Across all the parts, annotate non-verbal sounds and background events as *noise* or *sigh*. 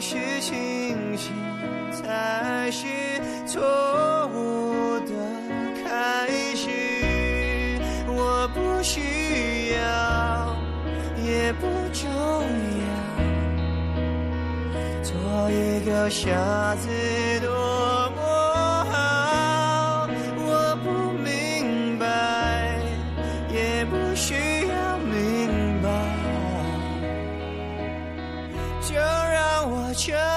是清醒才是错误的开始。我不需要也不重要。做一个傻子多让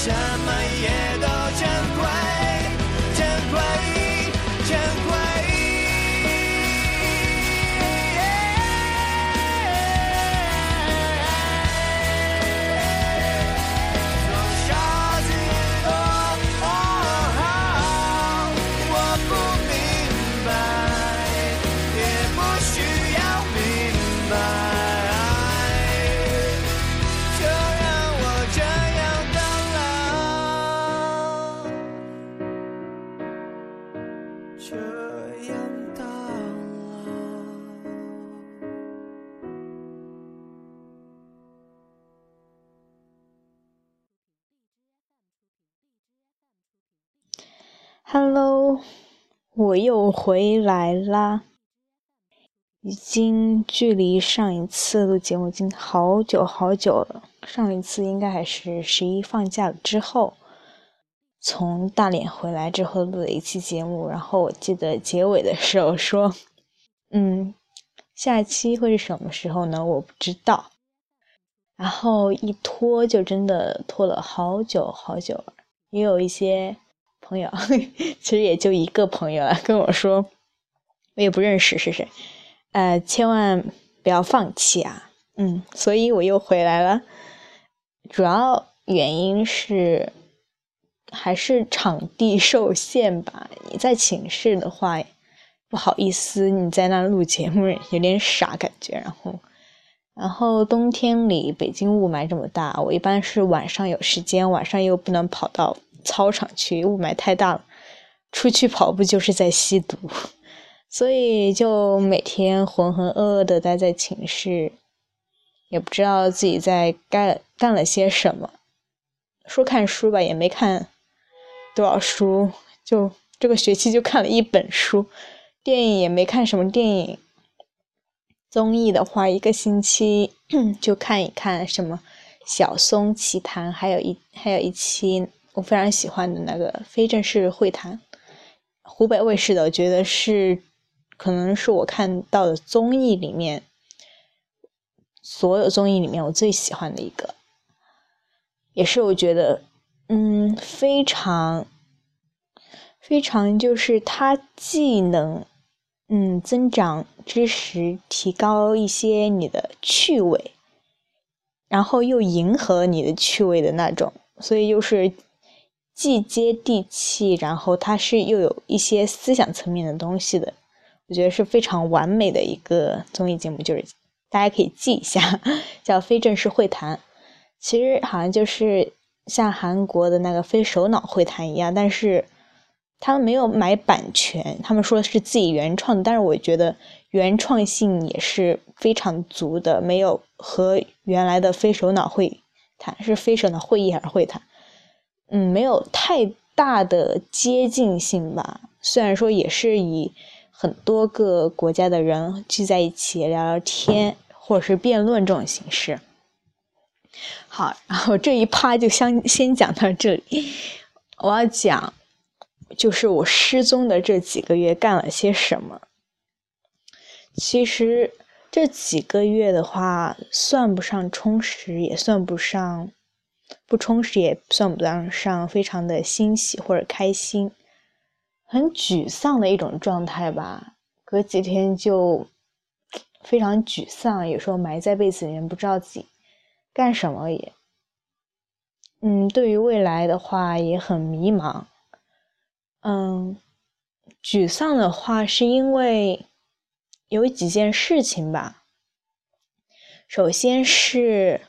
了什么我又回来啦！已经距离上一次录节目已经好久好久了。上一次应该还是十一放假之后，从大连回来之后录的一期节目。然后我记得结尾的时候说：“嗯，下期会是什么时候呢？我不知道。”然后一拖就真的拖了好久好久，也有一些。朋友，*laughs* 其实也就一个朋友啊，跟我说，我也不认识是谁，呃，千万不要放弃啊，嗯，所以我又回来了。主要原因是还是场地受限吧。你在寝室的话，不好意思，你在那录节目有点傻感觉。然后，然后冬天里北京雾霾这么大，我一般是晚上有时间，晚上又不能跑到。操场去，雾霾太大了，出去跑步就是在吸毒，*laughs* 所以就每天浑浑噩噩的待在寝室，也不知道自己在干干了些什么。说看书吧，也没看多少书，就这个学期就看了一本书，电影也没看什么电影。综艺的话，一个星期 *clears throat* 就看一看什么《小松奇谈》，还有一还有一期。非常喜欢的那个非正式会谈，湖北卫视的，我觉得是可能是我看到的综艺里面，所有综艺里面我最喜欢的一个，也是我觉得嗯非常非常就是它既能嗯增长知识，提高一些你的趣味，然后又迎合你的趣味的那种，所以就是。既接地气，然后它是又有一些思想层面的东西的，我觉得是非常完美的一个综艺节目，就是大家可以记一下，*laughs* 叫《非正式会谈》。其实好像就是像韩国的那个非首脑会谈一样，但是他们没有买版权，他们说是自己原创，但是我觉得原创性也是非常足的，没有和原来的非首脑会谈是非首脑会议还是会谈。嗯，没有太大的接近性吧。虽然说也是以很多个国家的人聚在一起聊聊天，或者是辩论这种形式。好，然后这一趴就先先讲到这里。我要讲，就是我失踪的这几个月干了些什么。其实这几个月的话，算不上充实，也算不上不充实，也算不上非常的欣喜或者开心，很沮丧的一种状态吧。隔几天就非常沮丧，有时候埋在被子里面，不知道自己干什么也。嗯，对于未来的话也很迷茫。嗯，沮丧的话是因为。有几件事情吧，首先是，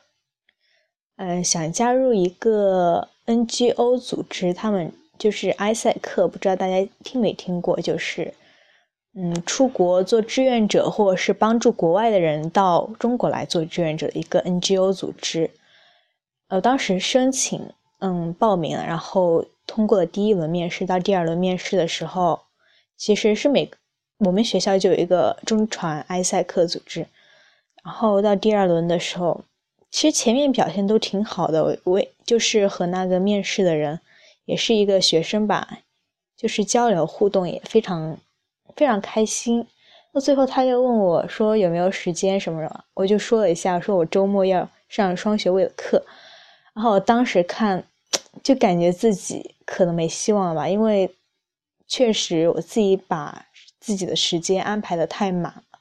嗯，想加入一个 NGO 组织，他们就是埃塞克，不知道大家听没听过，就是，嗯，出国做志愿者，或者是帮助国外的人到中国来做志愿者的一个 NGO 组织。呃，当时申请，嗯，报名，然后通过了第一轮面试，到第二轮面试的时候，其实是每。我们学校就有一个中传埃塞克组织，然后到第二轮的时候，其实前面表现都挺好的，我就是和那个面试的人，也是一个学生吧，就是交流互动也非常非常开心。那最后他又问我说有没有时间什么什么，我就说了一下，说我周末要上双学位的课，然后我当时看就感觉自己可能没希望了吧，因为确实我自己把。自己的时间安排的太满了，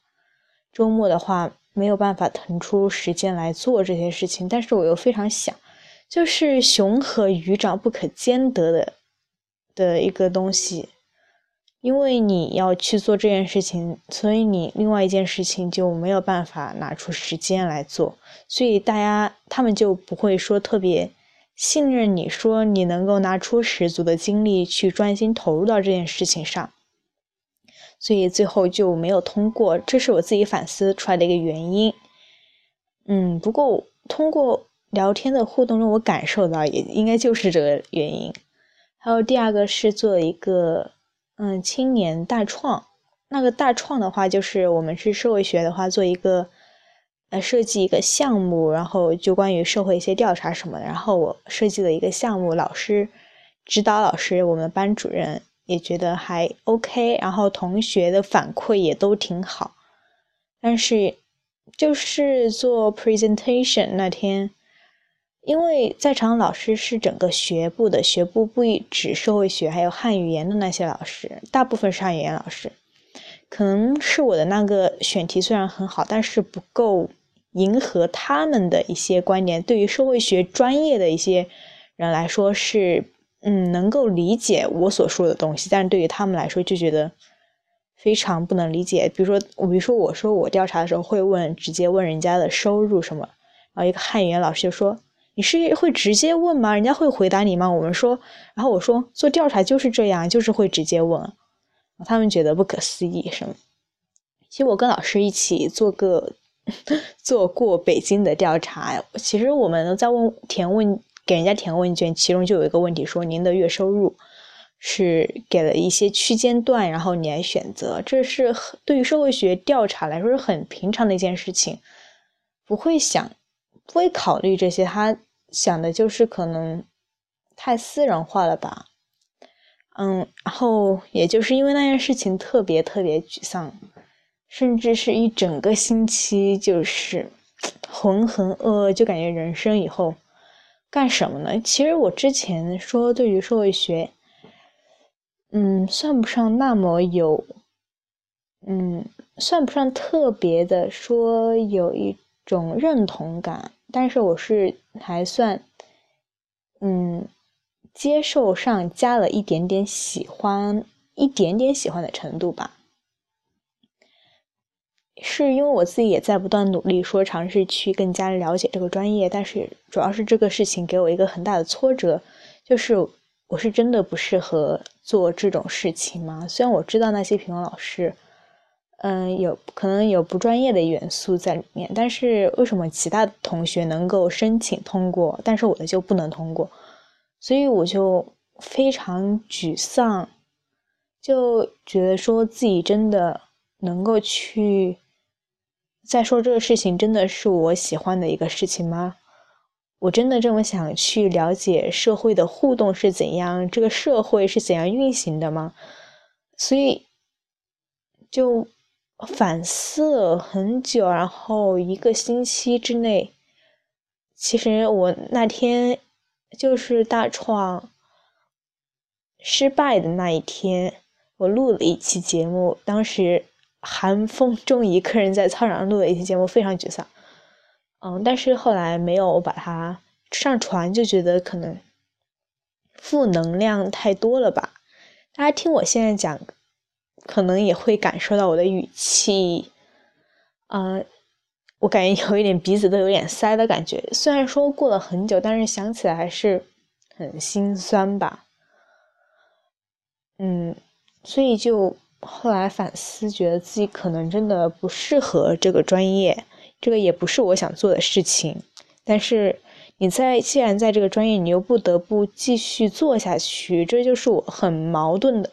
周末的话没有办法腾出时间来做这些事情。但是我又非常想，就是熊和鱼长不可兼得的的一个东西，因为你要去做这件事情，所以你另外一件事情就没有办法拿出时间来做，所以大家他们就不会说特别信任你，说你能够拿出十足的精力去专心投入到这件事情上。所以最后就没有通过，这是我自己反思出来的一个原因。嗯，不过通过聊天的互动中，我感受到也应该就是这个原因。还有第二个是做一个嗯青年大创，那个大创的话就是我们是社会学的话做一个呃设计一个项目，然后就关于社会一些调查什么的。然后我设计了一个项目，老师指导老师，我们班主任。也觉得还 OK，然后同学的反馈也都挺好，但是就是做 presentation 那天，因为在场老师是整个学部的，学部不止社会学，还有汉语言的那些老师，大部分是汉语言老师，可能是我的那个选题虽然很好，但是不够迎合他们的一些观点，对于社会学专业的一些人来说是。嗯，能够理解我所说的东西，但是对于他们来说就觉得非常不能理解。比如说，我比如说我说我调查的时候会问，直接问人家的收入什么，然后一个汉语言老师就说：“你是会直接问吗？人家会回答你吗？”我们说，然后我说做调查就是这样，就是会直接问。他们觉得不可思议，什么？其实我跟老师一起做个 *laughs* 做过北京的调查，其实我们在问填问。给人家填问卷，其中就有一个问题说您的月收入是给了一些区间段，然后你来选择。这是对于社会学调查来说是很平常的一件事情，不会想，不会考虑这些。他想的就是可能太私人化了吧。嗯，然后也就是因为那件事情特别特别沮丧，甚至是一整个星期就是 *tsk* 浑浑噩噩，就感觉人生以后。干什么呢？其实我之前说对于社会学，嗯，算不上那么有，嗯，算不上特别的说有一种认同感，但是我是还算，嗯，接受上加了一点点喜欢，一点点喜欢的程度吧。是因为我自己也在不断努力，说尝试去更加了解这个专业，但是主要是这个事情给我一个很大的挫折，就是我是真的不适合做这种事情吗？虽然我知道那些评委老师，嗯，有可能有不专业的元素在里面，但是为什么其他同学能够申请通过，但是我的就不能通过？所以我就非常沮丧，就觉得说自己真的能够去再说这个事情，真的是我喜欢的一个事情吗？我真的这么想去了解社会的互动是怎样，这个社会是怎样运行的吗？所以就。反思了很久，然后一个星期之内，其实我那天就是大创失败的那一天，我录了一期节目。当时寒风 *laughs* 中一个人在操场上录的一期节目，非常沮丧。嗯，但是后来没有把它上传，就觉得可能负能量太多了吧。大家听我现在讲。可能也会感受到我的语气，嗯，我感觉有一点鼻子都有点塞的感觉。虽然说过了很久，但是想起来还是很心酸吧。嗯，所以就后来反思，觉得自己可能真的不适合这个专业，这个也不是我想做的事情。但是你在既然在这个专业，你又不得不继续做下去，这就是我很矛盾的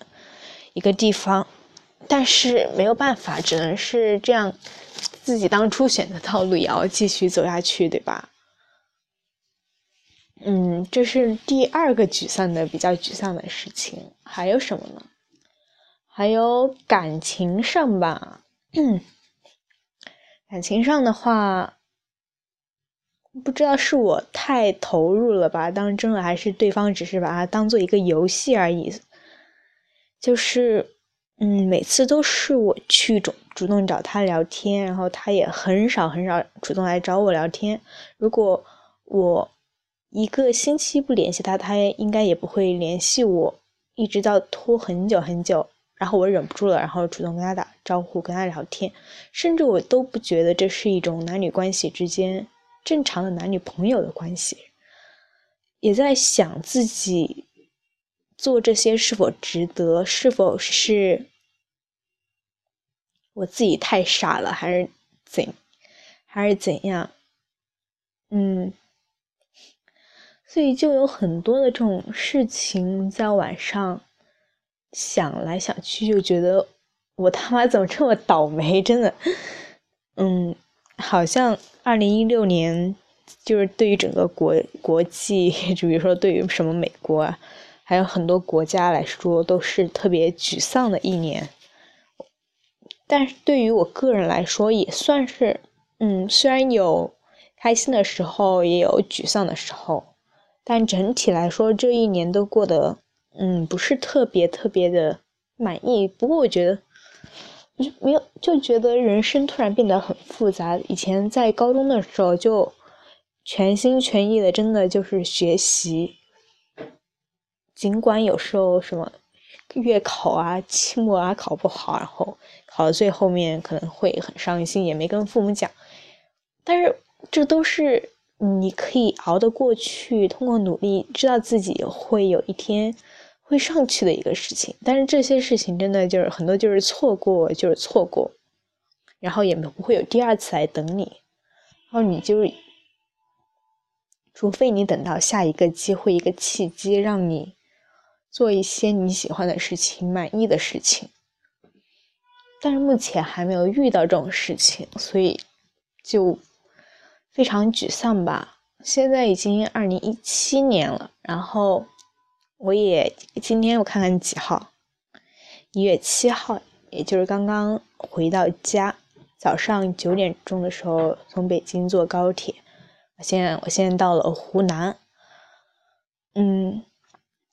一个地方。但是没有办法，只能是这样，自己当初选的道路也要继续走下去，对吧？嗯，这是第二个沮丧的比较沮丧的事情。还有什么呢？还有感情上吧，感情上的话，不知道是我太投入了吧，当真了，还是对方只是把它当做一个游戏而已，就是。嗯，每次都是我去主主动找他聊天，然后他也很少很少主动来找我聊天。如果我一个星期不联系他，他应该也不会联系我，一直到拖很久很久，然后我忍不住了，然后主动跟他打招呼，跟他聊天，甚至我都不觉得这是一种男女关系之间正常的男女朋友的关系，也在想自己。做这些是否值得？是否是我自己太傻了，还是怎，还是怎样？嗯，所以就有很多的这种事情在晚上想来想去，就觉得我他妈怎么这么倒霉？真的，嗯，好像二零一六年就是对于整个国国际，就比如说对于什么美国啊。还有很多国家来说都是特别沮丧的一年，但是对于我个人来说也算是，嗯，虽然有开心的时候，也有沮丧的时候，但整体来说这一年都过得，嗯，不是特别特别的满意。不过我觉得，就没有就觉得人生突然变得很复杂。以前在高中的时候就全心全意的，真的就是学习。尽管有时候什么月考啊、期末啊考不好，然后考到最后面可能会很伤心，也没跟父母讲。但是这都是你可以熬得过去，通过努力，知道自己会有一天会上去的一个事情。但是这些事情真的就是很多就是错过，就是错过，然后也不会有第二次来等你，然后你就除非你等到下一个机会、一个契机，让你。做一些你喜欢的事情、满意的事情，但是目前还没有遇到这种事情，所以就非常沮丧吧。现在已经二零一七年了，然后我也今天我看看几号，一月七号，也就是刚刚回到家，早上九点钟的时候从北京坐高铁，我现在我现在到了湖南，嗯。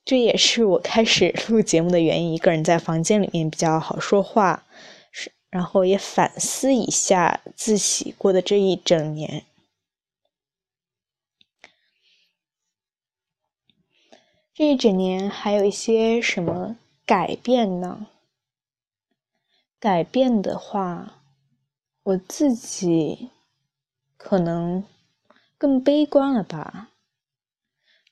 这也是我开始录节目的原因。一个人在房间里面比较好说话，是，然后也反思一下自己过的这一整年。这一整年还有一些什么改变呢？改变的话，我自己可能更悲观了吧。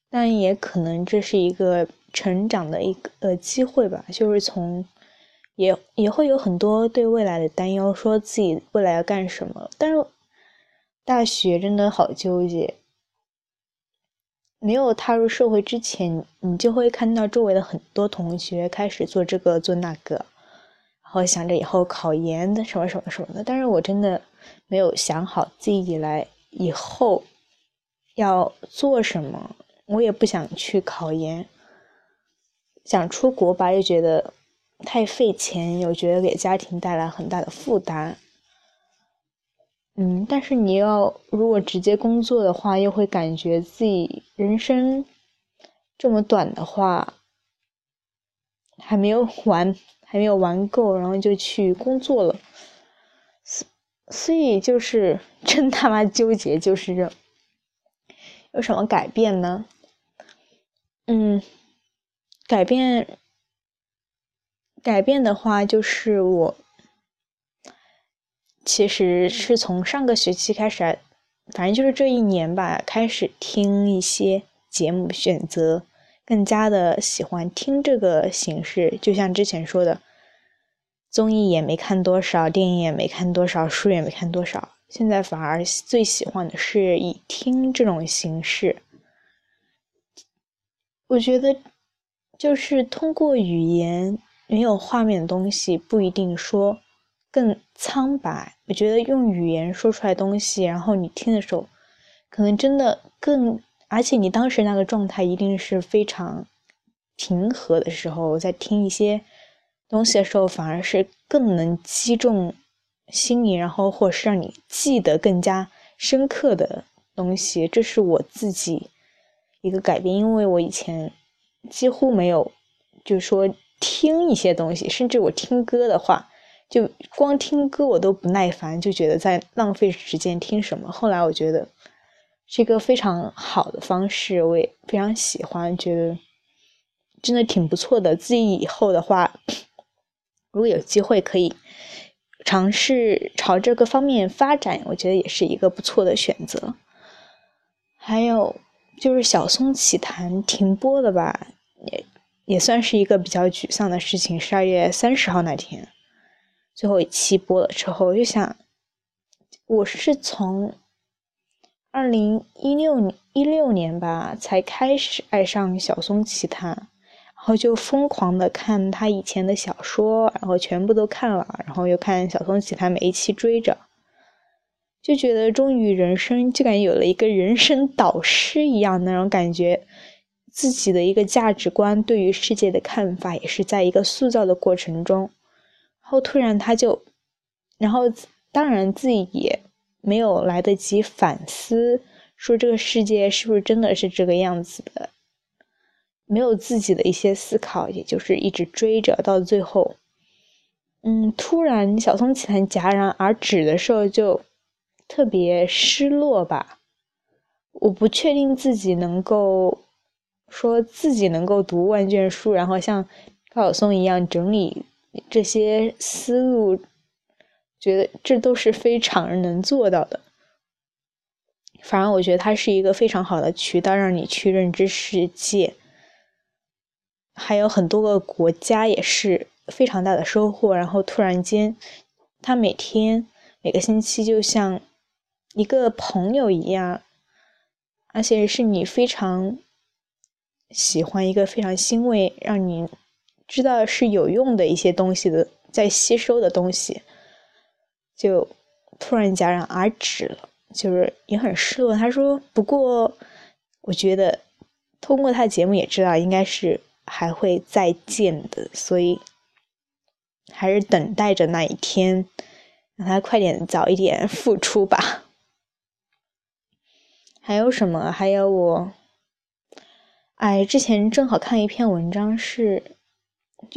但也可能这是一个成长的一个机会吧，就是从也也会有很多对未来的担忧，说自己未来要干什么。但是大学真的好纠结，没有踏入社会之前，你就会看到周围的很多同学开始做这个做那个，然后想着以后考研的什么什么什么的。但是我真的没有想好自己以来以后要做什么，我也不想去考研，想出国吧，又觉得太费钱，又觉得给家庭带来很大的负担。嗯，但是你要如果直接工作的话，又会感觉自己人生这么短的话，还没有玩，*laughs* 还没有玩够，然后就去工作了，所所以就是 *laughs* 真他妈纠结，就是这有什么改变呢？嗯，改变改变的话，就是我。其实是从上个学期开始，反正就是这一年吧，开始听一些节目，选择更加的喜欢听这个形式。就像之前说的，综艺也没看多少，电影也没看多少，书也没看多少，现在反而最喜欢的是以听这种形式。我觉得，就是通过语言没有画面的东西，不一定说。更苍白，我觉得用语言说出来东西，然后你听的时候，可能真的更，而且你当时那个状态一定是非常平和的时候，在听一些东西的时候，反而是更能击中心里，然后或是让你记得更加深刻的东西。这是我自己一个改变，因为我以前几乎没有，就是说听一些东西，甚至我听歌的话。就光听歌我都不耐烦，就觉得在浪费时间听什么。后来我觉得是一个非常好的方式，我也非常喜欢，觉得真的挺不错的。自己以后的话，如果有机会可以尝试朝这个方面发展，我觉得也是一个不错的选择。还有就是小松奇谈停播了吧，也也算是一个比较沮丧的事情。十二月三十号那天。最后一期播了之后，我就想，我是从二零一六一六年吧才开始爱上小松奇谈，然后就疯狂的看他以前的小说，然后全部都看了，然后又看小松奇谈每一期追着，就觉得终于人生就感觉有了一个人生导师一样那种感觉，自己的一个价值观对于世界的看法也是在一个塑造的过程中。然后突然他就，然后当然自己也没有来得及反思，说这个世界是不是真的是这个样子的，没有自己的一些思考，也就是一直追着到最后，嗯，突然小松奇谈戛然而止的时候，就特别失落吧。我不确定自己能够说自己能够读万卷书，然后像高晓松一样整理。这些思路，觉得这都是非常能做到的。反而我觉得它是一个非常好的渠道，让你去认知世界。还有很多个国家也是非常大的收获。然后突然间，他每天每个星期就像一个朋友一样，而且是你非常喜欢一个非常欣慰，让你。知道是有用的一些东西的，在吸收的东西，就突然戛然而止了，就是也很失落。他说：“不过，我觉得通过他的节目也知道，应该是还会再见的，所以还是等待着那一天，让他快点早一点复出吧。”还有什么？还有我，哎，之前正好看一篇文章是。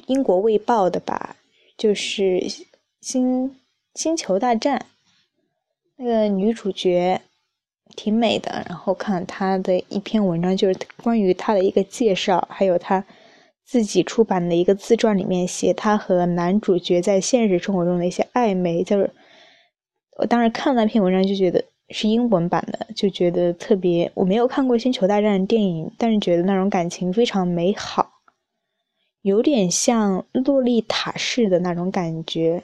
英国卫报的吧，就是《星星球大战》那个女主角挺美的，然后看她的一篇文章，就是关于她的一个介绍，还有她自己出版的一个自传，里面写她和男主角在现实生活中的一些暧昧。就是我当时看那篇文章就觉得是英文版的，就觉得特别。我没有看过《星球大战》电影，但是觉得那种感情非常美好。有点像洛丽塔式的那种感觉，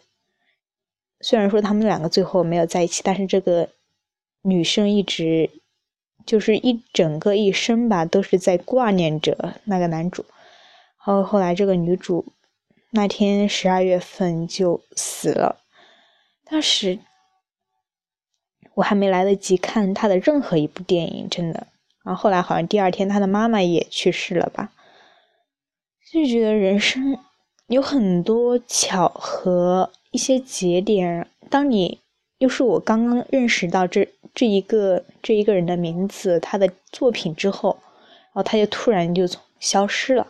虽然说他们两个最后没有在一起，但是这个女生一直就是一整个一生吧，都是在挂念着那个男主。然后后来这个女主那天十二月份就死了，当时我还没来得及看她的任何一部电影，真的。然后后来好像第二天她的妈妈也去世了吧，就觉得人生有很多巧合，一些节点。当你又是我刚刚认识到这这一个这一个人的名字，他的作品之后，然后他就突然就消失了，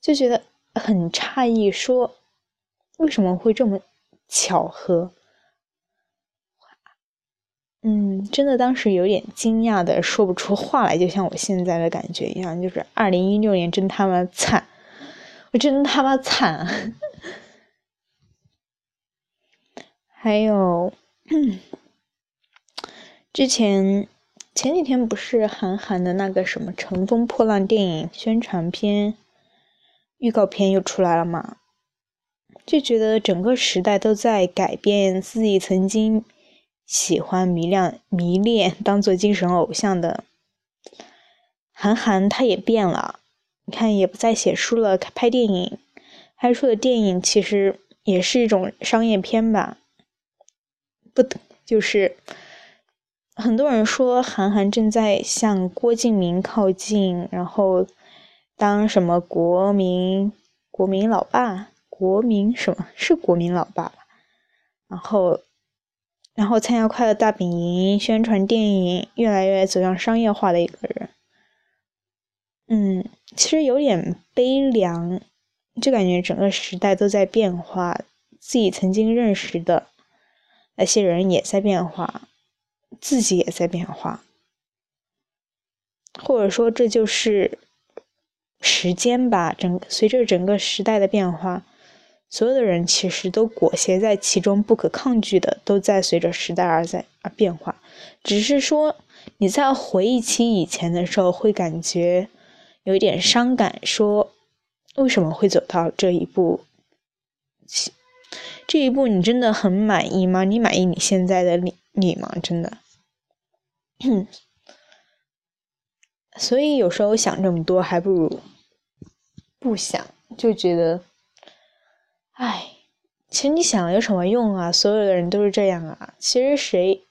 就觉得很诧异，说为什么会这么巧合？嗯，真的当时有点惊讶的说不出话来，就像我现在的感觉一样，就是二零一六年真他妈惨，我真他妈惨。*laughs* 还有，之前前几天不是韩寒的那个什么《乘风破浪》电影宣传片、预告片又出来了嘛？就觉得整个时代都在改变自己曾经。喜欢迷恋迷恋当做精神偶像的韩寒，他也变了。你看，也不再写书了，拍电影，拍出的电影其实也是一种商业片吧？不，就是很多人说韩寒正在向郭敬明靠近，然后当什么国民国民老爸，国民什么是国民老爸吧？然后。然后参加《快乐大本营》，宣传电影，越来越走向商业化的一个人。嗯，其实有点悲凉，就感觉整个时代都在变化，自己曾经认识的那些人也在变化，自己也在变化，或者说这就是时间吧。整随着整个时代的变化。所有的人其实都裹挟在其中，不可抗拒的都在随着时代而在而变化。只是说你在回忆起以前的时候，会感觉有一点伤感，说为什么会走到这一步？这一步你真的很满意吗？你满意你现在的你你吗？真的？所以有时候想这么多，还不如不想，就觉得。唉，其实你想有什么用啊？所有的人都是这样啊。其实谁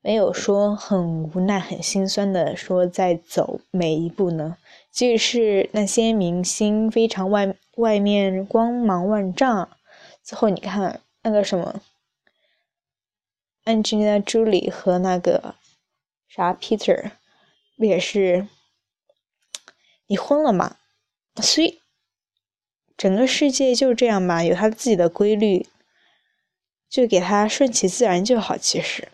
没有说很无奈、很心酸的说在走每一步呢？即使是那些明星非常外外面光芒万丈，最后你看那个什么，Angelina Jolie 和那个啥 Peter，不也是离婚了嘛？所以。整个世界就这样吧，有它自己的规律，就给它顺其自然就好。其实，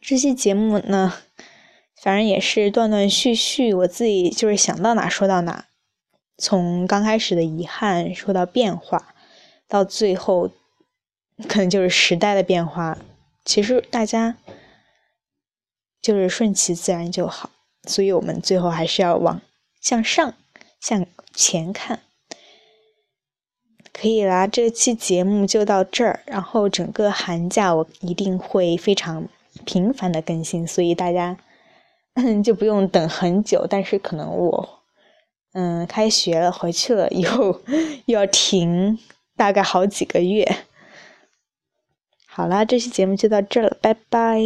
这期节目呢，反正也是断断续续，我自己就是想到哪说到哪，从刚开始的遗憾说到变化，到最后可能就是时代的变化。其实大家就是顺其自然就好，所以我们最后还是要往向上。向前看，可以啦。这期节目就到这儿，然后整个寒假我一定会非常频繁的更新，所以大家 *laughs* 就不用等很久。但是可能我，嗯，开学了回去了以后 *laughs* 又要停大概好几个月。好啦，这期节目就到这了，拜拜。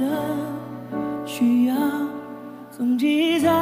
的需要从记在。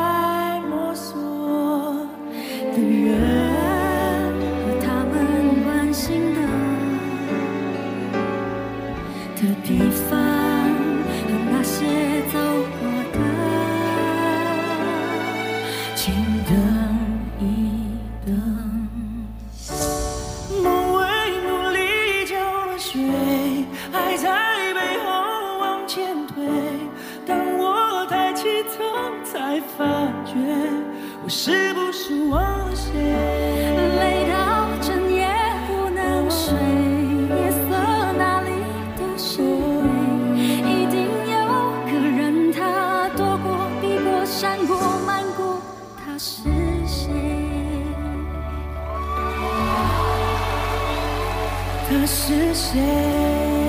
他是谁？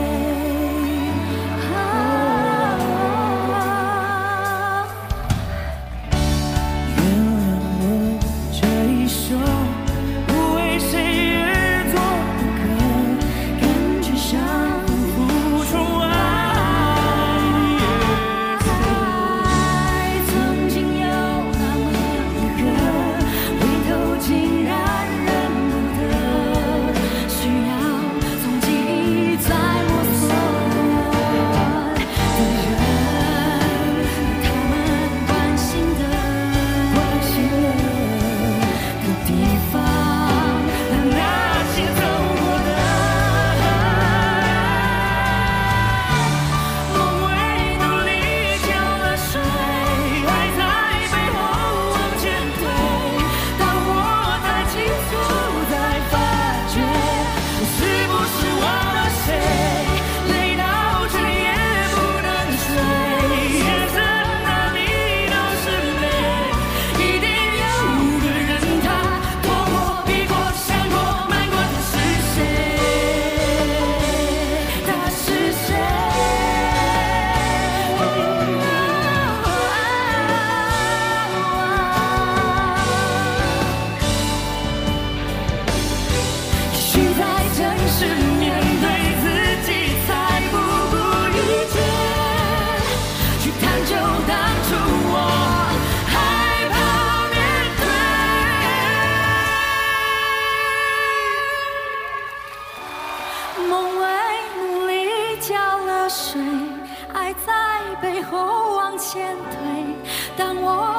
前退当我